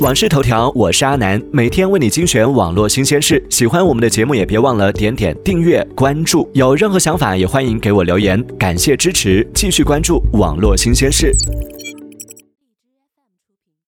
网视头条我是阿南每天为你精选网络新鲜事。喜欢我们的节目也别忘了点点订阅关注。有任何想法也欢迎给我留言感谢支持继续关注网络新鲜事。